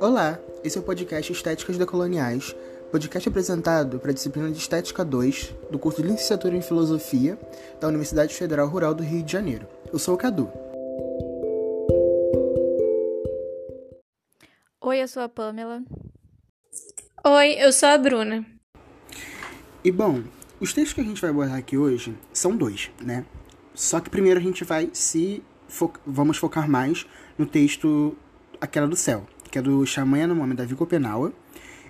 Olá, esse é o podcast Estéticas Decoloniais, podcast apresentado para a disciplina de Estética 2 do curso de Licenciatura em Filosofia da Universidade Federal Rural do Rio de Janeiro. Eu sou o Cadu. Oi, eu sou a Pamela. Oi, eu sou a Bruna. E bom, os textos que a gente vai abordar aqui hoje são dois, né? Só que primeiro a gente vai se fo vamos focar mais no texto Aquela do Céu, que é do xamã nome Davi Copenaua,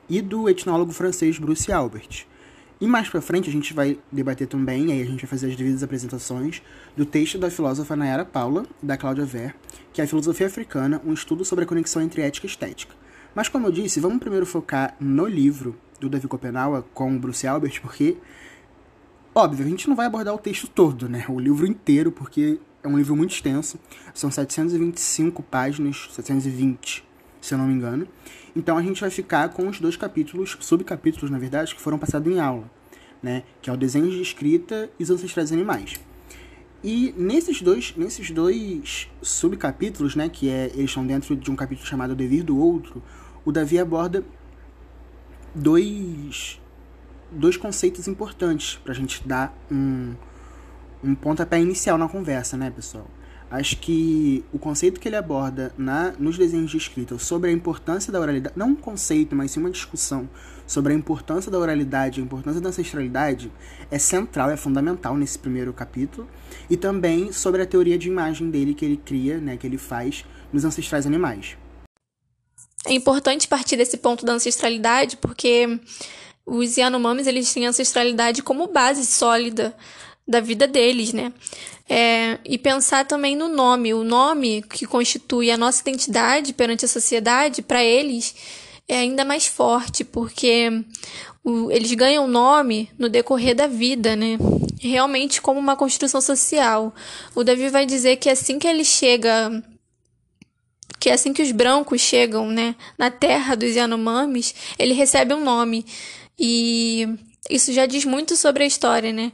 e do etnólogo francês Bruce Albert. E mais para frente a gente vai debater também, aí a gente vai fazer as devidas apresentações, do texto da filósofa Nayara Paula, da Cláudia Ver, que é a Filosofia Africana, um estudo sobre a conexão entre ética e estética. Mas como eu disse, vamos primeiro focar no livro do Davi Copenaua com o Bruce Albert, porque, óbvio, a gente não vai abordar o texto todo, né? O livro inteiro, porque é um livro muito extenso, são 725 páginas, 720 se eu não me engano. Então a gente vai ficar com os dois capítulos, subcapítulos, na verdade, que foram passados em aula, né? Que é o desenho de escrita e os ancestrais animais. E nesses dois, nesses dois subcapítulos, né, que é, eles estão dentro de um capítulo chamado O Devir do Outro, o Davi aborda dois, dois conceitos importantes para a gente dar um, um pontapé inicial na conversa, né, pessoal? Acho que o conceito que ele aborda na, nos desenhos de escrita sobre a importância da oralidade, não um conceito, mas sim uma discussão sobre a importância da oralidade, a importância da ancestralidade, é central, é fundamental nesse primeiro capítulo. E também sobre a teoria de imagem dele que ele cria, né, que ele faz nos ancestrais animais. É importante partir desse ponto da ancestralidade, porque os Yanomamis eles têm ancestralidade como base sólida da vida deles, né? É, e pensar também no nome. O nome que constitui a nossa identidade perante a sociedade, para eles, é ainda mais forte, porque o, eles ganham nome no decorrer da vida, né? Realmente como uma construção social. O Davi vai dizer que assim que ele chega que assim que os brancos chegam, né, na terra dos Yanomamis, ele recebe um nome. E isso já diz muito sobre a história, né?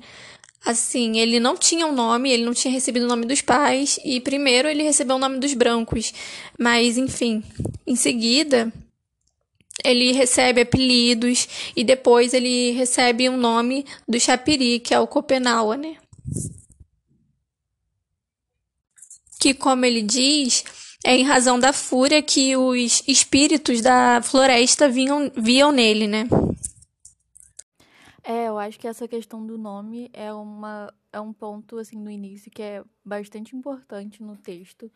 Assim, ele não tinha um nome, ele não tinha recebido o nome dos pais, e primeiro ele recebeu o nome dos brancos. Mas, enfim, em seguida, ele recebe apelidos e depois ele recebe o um nome do Chapiri, que é o Copenaua, né? Que, como ele diz, é em razão da fúria que os espíritos da floresta vinham, viam nele, né? É, eu acho que essa questão do nome é, uma, é um ponto, assim, no início que é bastante importante no texto,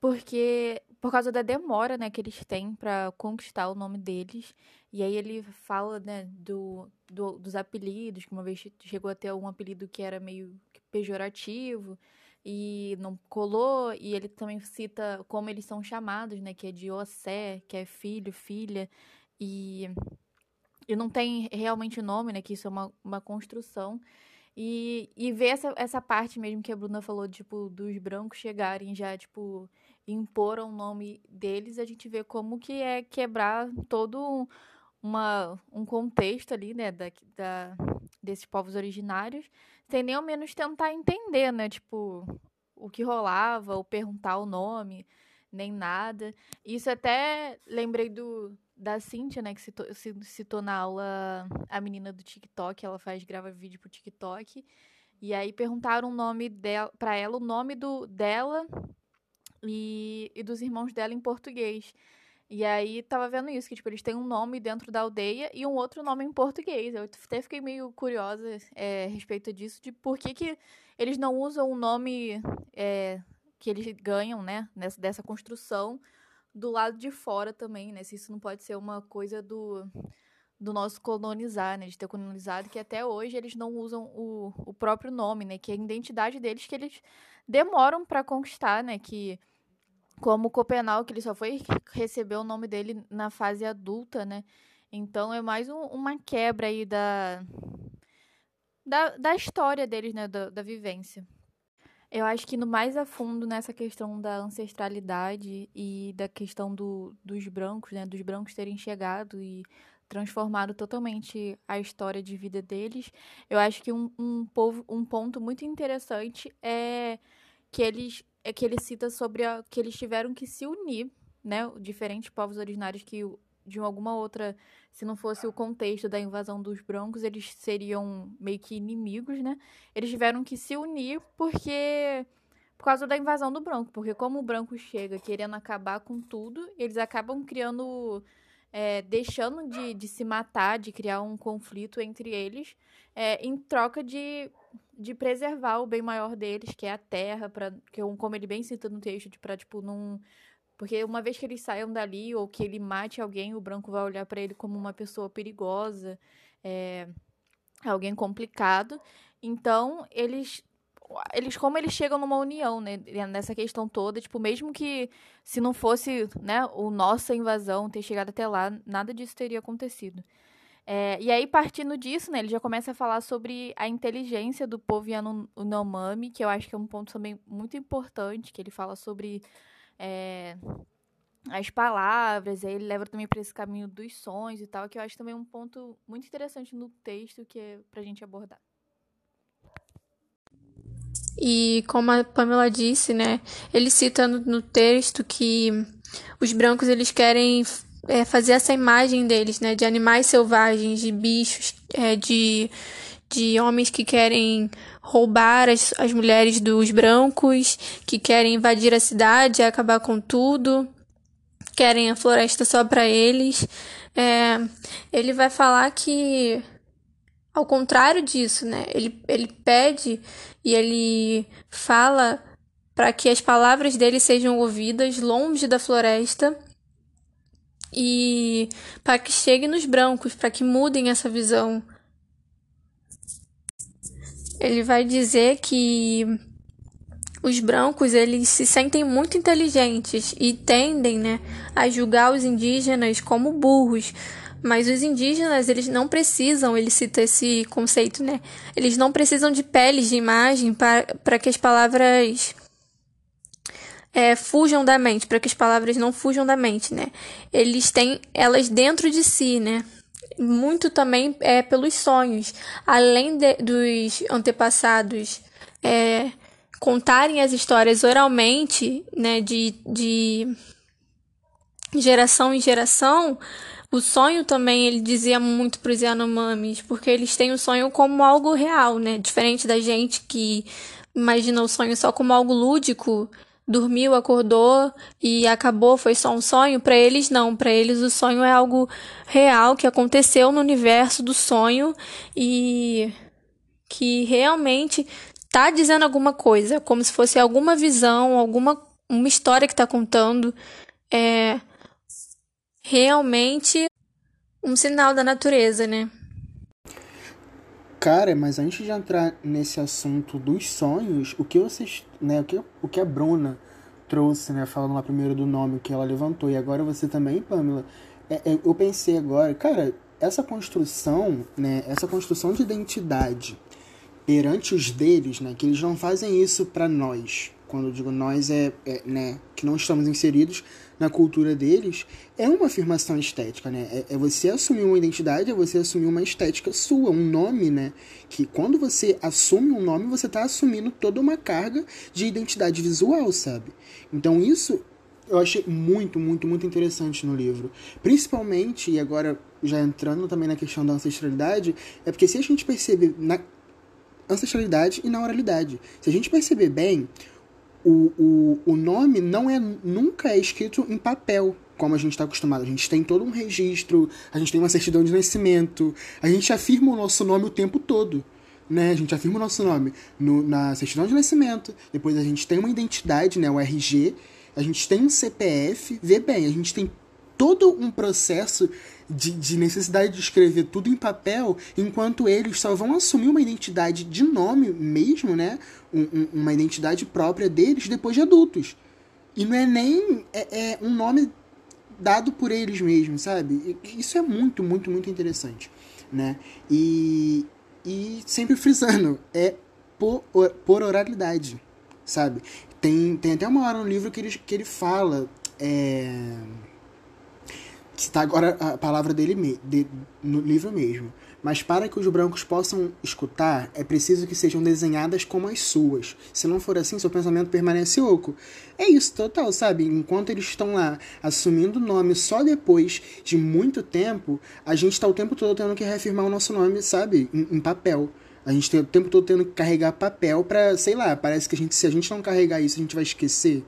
porque por causa da demora, né, que eles têm para conquistar o nome deles, e aí ele fala, né, do, do, dos apelidos, que uma vez chegou a ter um apelido que era meio pejorativo, e não colou, e ele também cita como eles são chamados, né, que é de Ossé, que é filho, filha, e e não tem realmente nome, né? Que isso é uma, uma construção. E, e ver essa, essa parte mesmo que a Bruna falou, tipo, dos brancos chegarem já, tipo, impor o nome deles, a gente vê como que é quebrar todo uma, um contexto ali, né, da, da, desses povos originários, sem nem ao menos tentar entender, né, tipo, o que rolava, ou perguntar o nome, nem nada. Isso até lembrei do, da Cintia, né, que citou, citou na aula a menina do TikTok, ela faz, grava vídeo pro TikTok. E aí perguntaram o nome dela, pra ela, o nome do, dela e, e dos irmãos dela em português. E aí tava vendo isso, que tipo, eles têm um nome dentro da aldeia e um outro nome em português. Eu até fiquei meio curiosa é, a respeito disso, de por que, que eles não usam o nome é, que eles ganham, né, nessa, dessa construção do lado de fora também, né? Se isso não pode ser uma coisa do, do nosso colonizar, né? De ter colonizado, que até hoje eles não usam o, o próprio nome, né? Que é a identidade deles que eles demoram para conquistar, né? Que como Copenau, que ele só foi receber o nome dele na fase adulta, né? Então é mais um, uma quebra aí da, da, da história deles, né? Da, da vivência. Eu acho que no mais a fundo nessa questão da ancestralidade e da questão do, dos brancos, né? Dos brancos terem chegado e transformado totalmente a história de vida deles. Eu acho que um, um, povo, um ponto muito interessante é que eles é que ele cita sobre a, que eles tiveram que se unir né, diferentes povos originários que de alguma outra, se não fosse o contexto da invasão dos brancos, eles seriam meio que inimigos, né? Eles tiveram que se unir porque por causa da invasão do branco, porque como o branco chega querendo acabar com tudo, eles acabam criando é, deixando de, de se matar, de criar um conflito entre eles, é, em troca de, de preservar o bem maior deles, que é a terra, pra, que, é como ele bem cita no texto, para tipo, não. Porque uma vez que eles saiam dali ou que ele mate alguém, o branco vai olhar para ele como uma pessoa perigosa, é, alguém complicado. Então, eles eles como eles chegam numa união, né, nessa questão toda, tipo, mesmo que se não fosse, né, o nossa invasão ter chegado até lá, nada disso teria acontecido. É, e aí, partindo disso, né, ele já começa a falar sobre a inteligência do povo Yanomami, que eu acho que é um ponto também muito importante, que ele fala sobre é, as palavras, aí ele leva também para esse caminho dos sonhos e tal, que eu acho também um ponto muito interessante no texto que é pra gente abordar. E como a Pamela disse, né, ele cita no, no texto que os brancos eles querem é, fazer essa imagem deles, né, de animais selvagens, de bichos, é, de, de homens que querem roubar as, as mulheres dos brancos, que querem invadir a cidade, acabar com tudo, querem a floresta só para eles. É, ele vai falar que ao contrário disso, né? Ele, ele pede e ele fala para que as palavras dele sejam ouvidas longe da floresta e para que chegue nos brancos, para que mudem essa visão. Ele vai dizer que os brancos eles se sentem muito inteligentes e tendem, né, a julgar os indígenas como burros, mas os indígenas, eles não precisam, ele cita esse conceito, né? Eles não precisam de peles de imagem para que as palavras é, fujam da mente, para que as palavras não fujam da mente, né? Eles têm elas dentro de si, né? Muito também é pelos sonhos. Além de, dos antepassados é, contarem as histórias oralmente, né? De, de geração em geração, o sonho também, ele dizia muito para os Yanomamis, porque eles têm o sonho como algo real, né? Diferente da gente que imagina o sonho só como algo lúdico, dormiu, acordou e acabou, foi só um sonho. Para eles, não. Para eles, o sonho é algo real que aconteceu no universo do sonho e que realmente tá dizendo alguma coisa, como se fosse alguma visão, alguma uma história que está contando. É, realmente um sinal da natureza, né? Cara, mas antes de entrar nesse assunto dos sonhos, o que vocês, né, o que, o que a Bruna trouxe, né, falando lá primeiro do nome que ela levantou, e agora você também, Pamela, é, é, eu pensei agora, cara, essa construção, né, essa construção de identidade perante os deles, né, que eles não fazem isso para nós, quando eu digo nós é, é, né, que não estamos inseridos na cultura deles, é uma afirmação estética, né? É, é, você assumir uma identidade, é você assumir uma estética sua, um nome, né? Que quando você assume um nome, você está assumindo toda uma carga de identidade visual, sabe? Então isso eu achei muito, muito, muito interessante no livro. Principalmente, e agora já entrando também na questão da ancestralidade, é porque se a gente perceber na ancestralidade e na oralidade, se a gente perceber bem, o, o, o nome não é nunca é escrito em papel, como a gente está acostumado. A gente tem todo um registro, a gente tem uma certidão de nascimento, a gente afirma o nosso nome o tempo todo. Né? A gente afirma o nosso nome no, na certidão de nascimento, depois a gente tem uma identidade, né? o RG, a gente tem um CPF. Vê bem, a gente tem todo um processo de, de, necessidade de escrever tudo em papel, enquanto eles só vão assumir uma identidade de nome mesmo, né? Um, um, uma identidade própria deles depois de adultos. E não é nem é, é um nome dado por eles mesmos, sabe? Isso é muito, muito, muito interessante, né? E, e sempre frisando, é por, por oralidade, sabe? Tem, tem até uma hora no livro que ele, que ele fala. É, citar agora a palavra dele de, no livro mesmo. mas para que os brancos possam escutar, é preciso que sejam desenhadas como as suas. Se não for assim, seu pensamento permanece oco. É isso, total, sabe? Enquanto eles estão lá assumindo o nome só depois de muito tempo, a gente está o tempo todo tendo que reafirmar o nosso nome, sabe? Em, em papel. A gente tem o tempo todo tendo que carregar papel para, sei lá, parece que a gente, se a gente não carregar isso, a gente vai esquecer.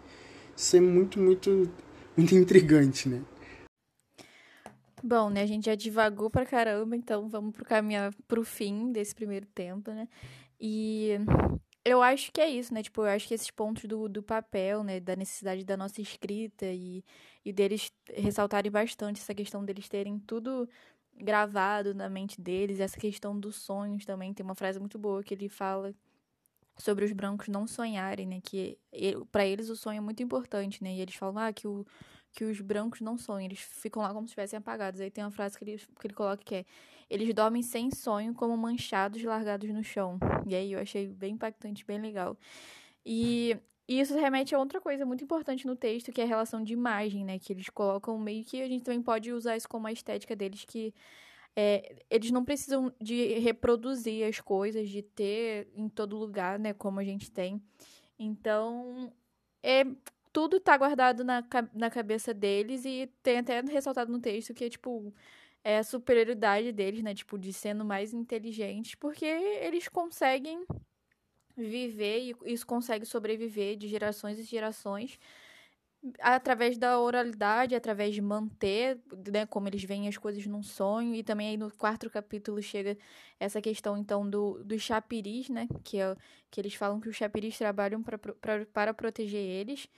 Isso é muito, muito, muito intrigante, né? Bom, né, a gente já divagou pra caramba, então vamos pro caminhar pro fim desse primeiro tempo, né? E eu acho que é isso, né? Tipo, eu acho que esses pontos do, do papel, né, da necessidade da nossa escrita e, e deles ressaltarem bastante essa questão deles terem tudo gravado na mente deles, essa questão dos sonhos também, tem uma frase muito boa que ele fala sobre os brancos não sonharem, né, que para eles o sonho é muito importante, né? E eles falam ah, que o que os brancos não sonham, eles ficam lá como se estivessem apagados. Aí tem uma frase que ele, que ele coloca que é: Eles dormem sem sonho, como manchados largados no chão. E aí eu achei bem impactante, bem legal. E, e isso remete a outra coisa muito importante no texto, que é a relação de imagem, né? Que eles colocam meio que a gente também pode usar isso como a estética deles, que é, eles não precisam de reproduzir as coisas, de ter em todo lugar, né? Como a gente tem. Então, é tudo tá guardado na, na cabeça deles e tem até ressaltado no texto que, tipo, é a superioridade deles, né? Tipo, de sendo mais inteligentes, porque eles conseguem viver e isso consegue sobreviver de gerações e gerações através da oralidade, através de manter, né, como eles veem as coisas num sonho, e também aí no quarto capítulo chega essa questão, então, do, dos chapiris, né, que, é, que eles falam que os chapiris trabalham pra, pra, para proteger eles,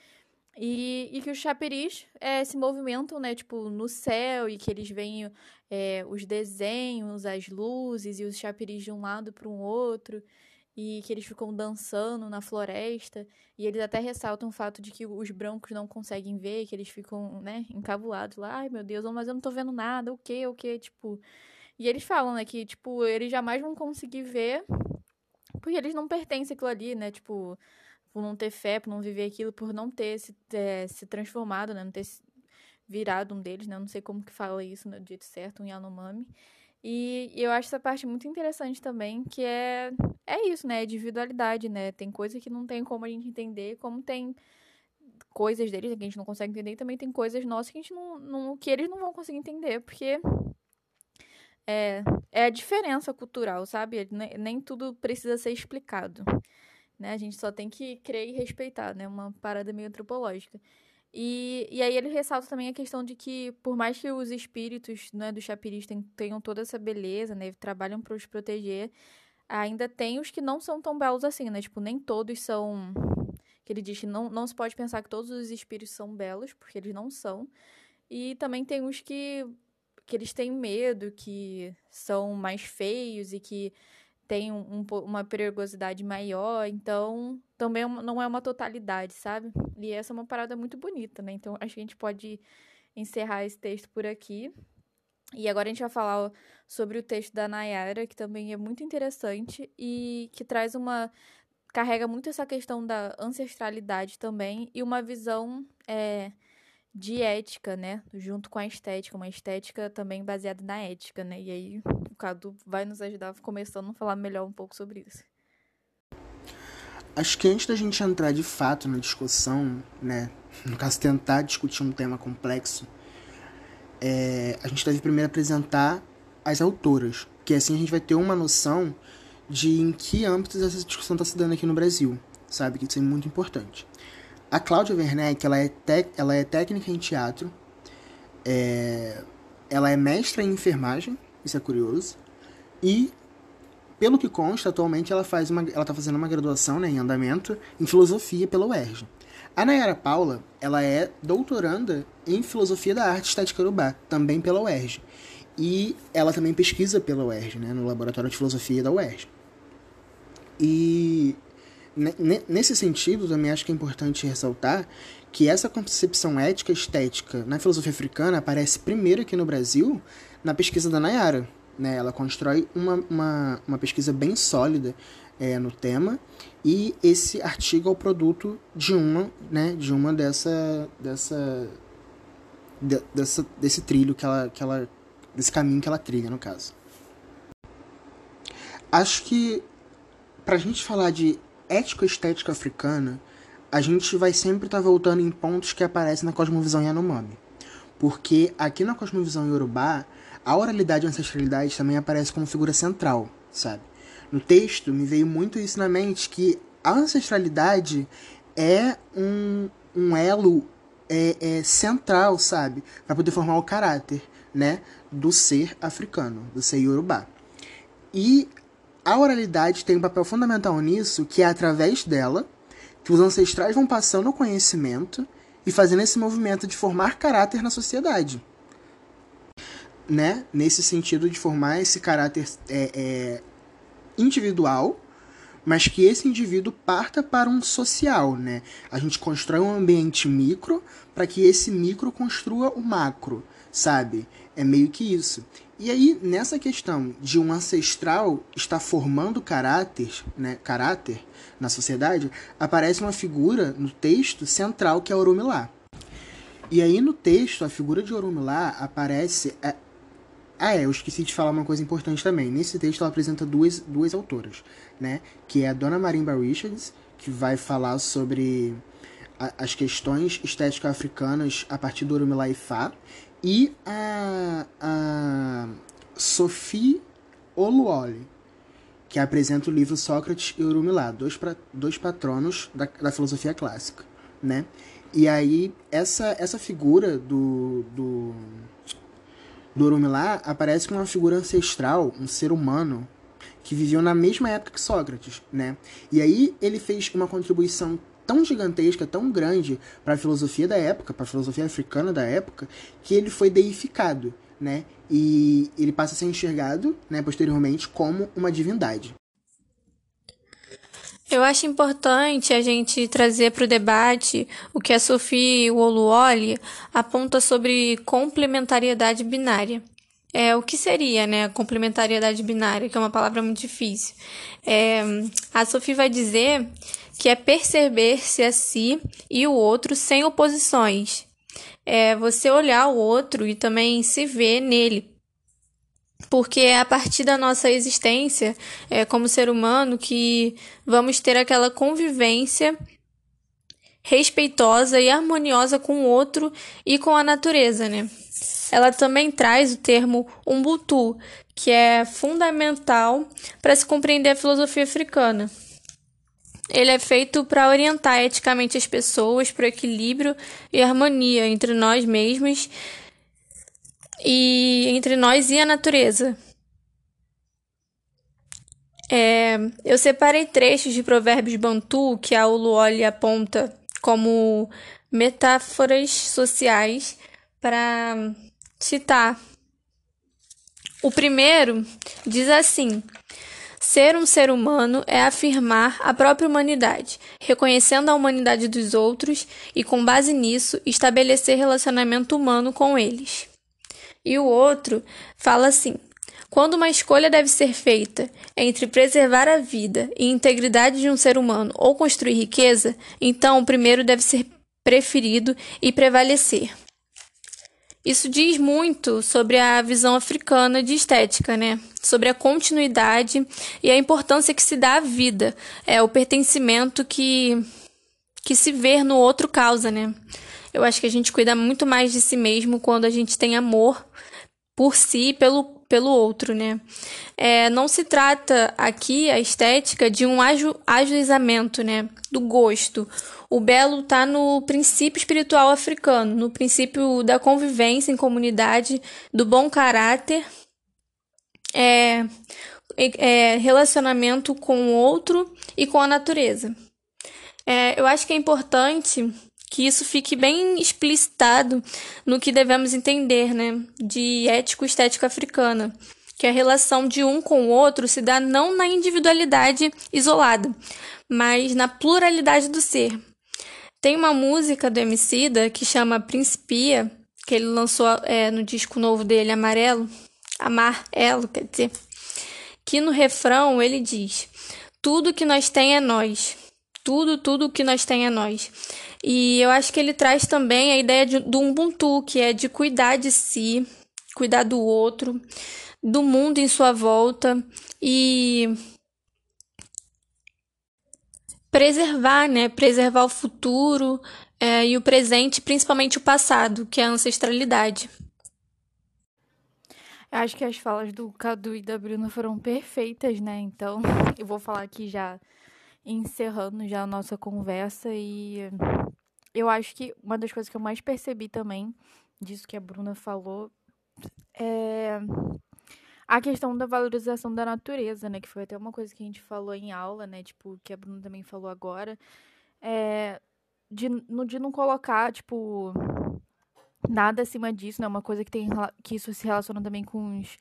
e, e que os chaperis é, se movimentam, né, tipo, no céu e que eles veem é, os desenhos, as luzes e os chaperis de um lado para um outro e que eles ficam dançando na floresta. E eles até ressaltam o fato de que os brancos não conseguem ver, que eles ficam, né, encabulados lá, ai meu Deus, mas eu não tô vendo nada, o que, o que, tipo... E eles falam, né, que, tipo, eles jamais vão conseguir ver porque eles não pertencem àquilo ali, né, tipo por não ter fé, por não viver aquilo, por não ter se, é, se transformado, né? Não ter virado um deles, né? Não sei como que fala isso no jeito certo, um Yanomami. E, e eu acho essa parte muito interessante também, que é, é isso, né? É individualidade, né? Tem coisa que não tem como a gente entender, como tem coisas deles que a gente não consegue entender, e também tem coisas nossas que a gente não, não que eles não vão conseguir entender, porque é, é a diferença cultural, sabe? Nem, nem tudo precisa ser explicado né? A gente só tem que crer e respeitar, né? Uma parada meio antropológica. E, e aí ele ressalta também a questão de que, por mais que os espíritos né, dos chapiris tenham toda essa beleza, né? Trabalham para os proteger, ainda tem os que não são tão belos assim, né? Tipo, nem todos são... Que ele diz que não, não se pode pensar que todos os espíritos são belos, porque eles não são. E também tem os que, que eles têm medo, que são mais feios e que tem um, um, uma perigosidade maior, então também é não é uma totalidade, sabe? E essa é uma parada muito bonita, né? Então acho que a gente pode encerrar esse texto por aqui. E agora a gente vai falar sobre o texto da Nayara, que também é muito interessante e que traz uma. carrega muito essa questão da ancestralidade também e uma visão é, de ética, né? Junto com a estética, uma estética também baseada na ética, né? E aí Cadu vai nos ajudar começando a falar melhor um pouco sobre isso. Acho que antes da gente entrar de fato na discussão, né, no caso tentar discutir um tema complexo, é, a gente deve primeiro apresentar as autoras, que assim a gente vai ter uma noção de em que âmbitos essa discussão está se dando aqui no Brasil, sabe? Que isso é muito importante. A Cláudia Werneck, ela é, ela é técnica em teatro, é, ela é mestra em enfermagem, isso é curioso. E, pelo que consta, atualmente ela faz uma, ela está fazendo uma graduação né, em andamento em filosofia pela UERJ. A Nayara Paula, ela é doutoranda em filosofia da arte estética urubá, também pela UERJ. E ela também pesquisa pela UERJ, né, no laboratório de filosofia da UERJ. E nesse sentido, também acho que é importante ressaltar que essa concepção ética estética na filosofia africana aparece primeiro aqui no Brasil na pesquisa da Nayara. Né? Ela constrói uma, uma, uma pesquisa bem sólida é, no tema e esse artigo é o produto de uma, né, de uma dessa, dessa, de, dessa desse trilho que ela, que ela, desse caminho que ela trilha no caso. acho que pra gente falar de ético-estética africana, a gente vai sempre estar tá voltando em pontos que aparecem na cosmovisão Yanomami. Porque aqui na cosmovisão Yorubá, a oralidade e a ancestralidade também aparece como figura central, sabe? No texto me veio muito isso na mente, que a ancestralidade é um, um elo é, é central, sabe? Para poder formar o caráter, né? Do ser africano, do ser Yorubá. E a oralidade tem um papel fundamental nisso, que é através dela que os ancestrais vão passando o conhecimento e fazendo esse movimento de formar caráter na sociedade. Né? Nesse sentido de formar esse caráter é, é, individual, mas que esse indivíduo parta para um social. Né? A gente constrói um ambiente micro para que esse micro construa o macro, sabe? É meio que isso. E aí, nessa questão de um ancestral estar formando caráter, né, caráter na sociedade, aparece uma figura no texto central que é Orumilá. E aí no texto, a figura de Orumilá aparece... É... Ah, é, eu esqueci de falar uma coisa importante também. Nesse texto ela apresenta duas, duas autoras, né? Que é a Dona Marimba Richards, que vai falar sobre a, as questões estéticas africanas a partir do e Fá, e a, a Sophie Oluoli, que apresenta o livro Sócrates e Urumilá, dois, pra, dois patronos da, da filosofia clássica, né? E aí, essa, essa figura do, do, do Urumilá aparece como uma figura ancestral, um ser humano, que viveu na mesma época que Sócrates, né? E aí ele fez uma contribuição tão gigantesca, tão grande para a filosofia da época, para a filosofia africana da época, que ele foi deificado, né? E ele passa a ser enxergado, né, posteriormente, como uma divindade. Eu acho importante a gente trazer para o debate o que a Sophie Woluoli aponta sobre complementariedade binária. É, o que seria né, a complementariedade binária, que é uma palavra muito difícil. É, a Sophie vai dizer que é perceber-se a si e o outro sem oposições. É você olhar o outro e também se ver nele. Porque é a partir da nossa existência, é, como ser humano, que vamos ter aquela convivência respeitosa e harmoniosa com o outro e com a natureza, né? Ela também traz o termo Ubuntu, que é fundamental para se compreender a filosofia africana. Ele é feito para orientar eticamente as pessoas para o equilíbrio e harmonia entre nós mesmos e entre nós e a natureza. É, eu separei trechos de provérbios bantu que a Uluoli aponta como metáforas sociais para citar. O primeiro diz assim: Ser um ser humano é afirmar a própria humanidade, reconhecendo a humanidade dos outros e, com base nisso, estabelecer relacionamento humano com eles. E o outro fala assim: quando uma escolha deve ser feita entre preservar a vida e integridade de um ser humano ou construir riqueza, então o primeiro deve ser preferido e prevalecer. Isso diz muito sobre a visão africana de estética, né? Sobre a continuidade e a importância que se dá à vida, é o pertencimento que que se ver no outro causa, né? Eu acho que a gente cuida muito mais de si mesmo quando a gente tem amor por si e pelo, pelo outro, né? É, não se trata aqui a estética de um aju, ajuizamento, né? Do gosto. O belo está no princípio espiritual africano, no princípio da convivência em comunidade, do bom caráter, é, é, relacionamento com o outro e com a natureza. É, eu acho que é importante que isso fique bem explicitado no que devemos entender, né, de ético-estética africana, que a relação de um com o outro se dá não na individualidade isolada, mas na pluralidade do ser, tem uma música do Emicida que chama Principia, que ele lançou é, no disco novo dele, Amarelo, Amarelo, quer dizer, que no refrão ele diz: Tudo que nós tem é nós. Tudo, tudo que nós tem é nós. E eu acho que ele traz também a ideia de, do Ubuntu, que é de cuidar de si, cuidar do outro, do mundo em sua volta e preservar, né? Preservar o futuro é, e o presente, principalmente o passado, que é a ancestralidade. Acho que as falas do Cadu e da Bruna foram perfeitas, né? Então, eu vou falar aqui já encerrando já a nossa conversa e eu acho que uma das coisas que eu mais percebi também disso que a Bruna falou é a questão da valorização da natureza, né? Que foi até uma coisa que a gente falou em aula, né? Tipo, que a Bruna também falou agora. É, de, de não colocar, tipo, nada acima disso, né? Uma coisa que tem que isso se relaciona também com os,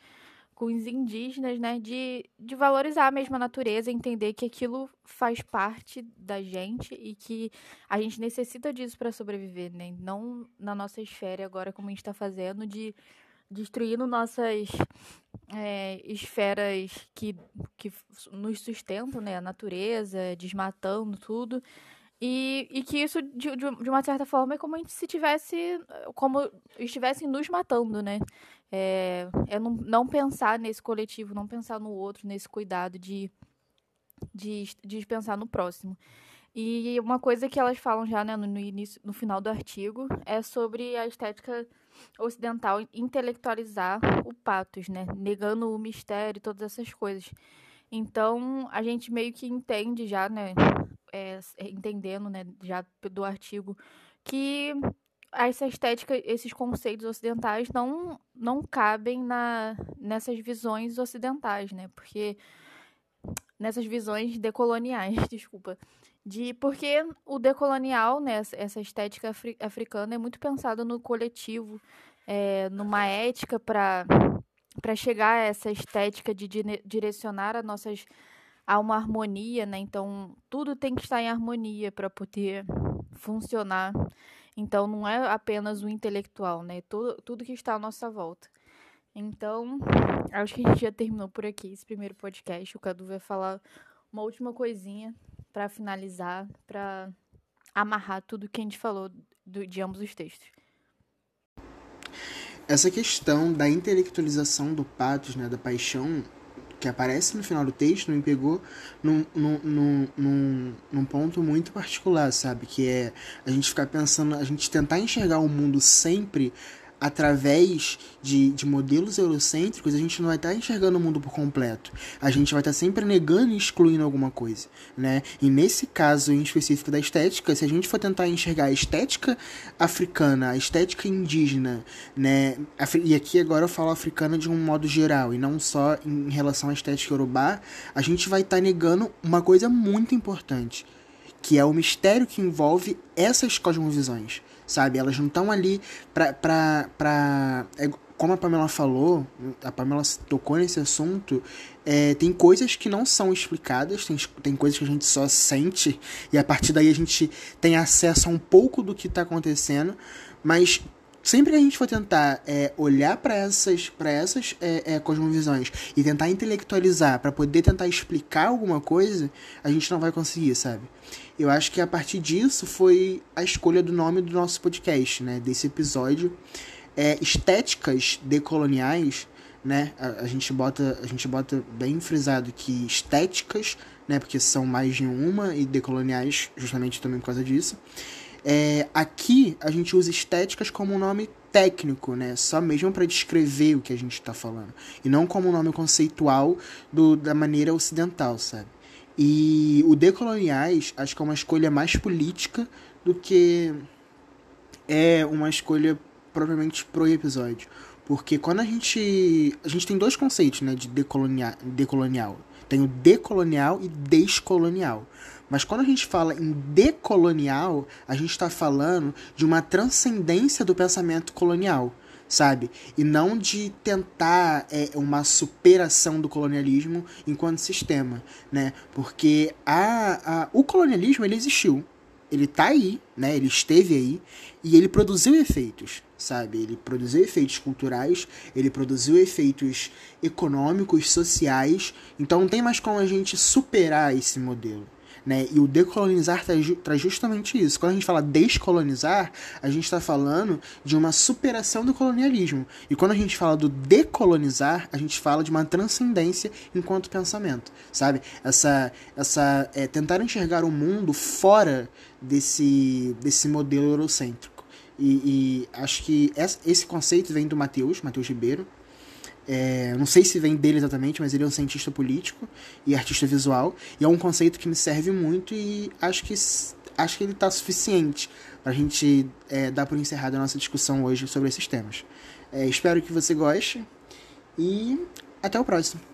com os indígenas, né? De, de valorizar a mesma natureza, entender que aquilo faz parte da gente e que a gente necessita disso para sobreviver, né? Não na nossa esfera agora, como a gente está fazendo, de destruindo nossas é, esferas que, que nos sustentam, né? A natureza, desmatando tudo. E, e que isso, de, de uma certa forma, é como se tivesse. como estivessem nos matando, né? É, é não, não pensar nesse coletivo, não pensar no outro, nesse cuidado de, de, de pensar no próximo. E uma coisa que elas falam já né, no, início, no final do artigo é sobre a estética ocidental intelectualizar o patos, né? Negando o mistério e todas essas coisas. Então, a gente meio que entende já, né? É, entendendo, né, já do artigo, que essa estética, esses conceitos ocidentais não, não cabem na, nessas visões ocidentais, né? Porque nessas visões decoloniais, desculpa de porque o decolonial, né, essa estética afri africana é muito pensada no coletivo, é, numa ética para para chegar a essa estética de direcionar a nossas a uma harmonia, né? Então tudo tem que estar em harmonia para poder funcionar. Então não é apenas o intelectual, né? Tudo, tudo que está à nossa volta. Então, acho que a gente já terminou por aqui esse primeiro podcast. O Cadu vai falar uma última coisinha para finalizar, para amarrar tudo que a gente falou do, de ambos os textos. Essa questão da intelectualização do patos, né, da paixão, que aparece no final do texto, me pegou num, num, num, num, num ponto muito particular, sabe? Que é a gente ficar pensando, a gente tentar enxergar o mundo sempre através de, de modelos eurocêntricos, a gente não vai estar tá enxergando o mundo por completo. A gente vai estar tá sempre negando e excluindo alguma coisa, né? E nesse caso em específico da estética, se a gente for tentar enxergar a estética africana, a estética indígena, né? E aqui agora eu falo africana de um modo geral e não só em relação à estética urubá, a gente vai estar tá negando uma coisa muito importante, que é o mistério que envolve essas cosmovisões sabe? Elas não estão ali pra. pra, pra é, como a Pamela falou, a Pamela tocou nesse assunto, é, tem coisas que não são explicadas, tem, tem coisas que a gente só sente, e a partir daí a gente tem acesso a um pouco do que está acontecendo, mas sempre que a gente for tentar é, olhar para essas, pra essas é, é, cosmovisões e tentar intelectualizar para poder tentar explicar alguma coisa, a gente não vai conseguir, sabe? Eu acho que a partir disso foi a escolha do nome do nosso podcast, né? Desse episódio. É, estéticas decoloniais, né? A, a, gente bota, a gente bota bem frisado que estéticas, né? Porque são mais de uma e decoloniais justamente também por causa disso. É, aqui a gente usa estéticas como um nome técnico, né? Só mesmo para descrever o que a gente está falando. E não como um nome conceitual do, da maneira ocidental, sabe? E o Decoloniais acho que é uma escolha mais política do que é uma escolha propriamente pro episódio. Porque quando a gente. A gente tem dois conceitos né, de decolonial, decolonial. Tem o decolonial e descolonial. Mas quando a gente fala em decolonial, a gente está falando de uma transcendência do pensamento colonial sabe? E não de tentar é, uma superação do colonialismo enquanto sistema, né? Porque a, a, o colonialismo ele existiu, ele tá aí, né? Ele esteve aí e ele produziu efeitos, sabe? Ele produziu efeitos culturais, ele produziu efeitos econômicos, sociais. Então não tem mais como a gente superar esse modelo. Né? E o decolonizar traz justamente isso. Quando a gente fala descolonizar, a gente está falando de uma superação do colonialismo. E quando a gente fala do decolonizar, a gente fala de uma transcendência enquanto pensamento, sabe? Essa, essa é, tentar enxergar o mundo fora desse, desse modelo eurocêntrico. E, e acho que esse conceito vem do Mateus, Mateus Ribeiro, é, não sei se vem dele exatamente, mas ele é um cientista político e artista visual. E é um conceito que me serve muito e acho que, acho que ele está suficiente para a gente é, dar por encerrada a nossa discussão hoje sobre esses temas. É, espero que você goste e até o próximo.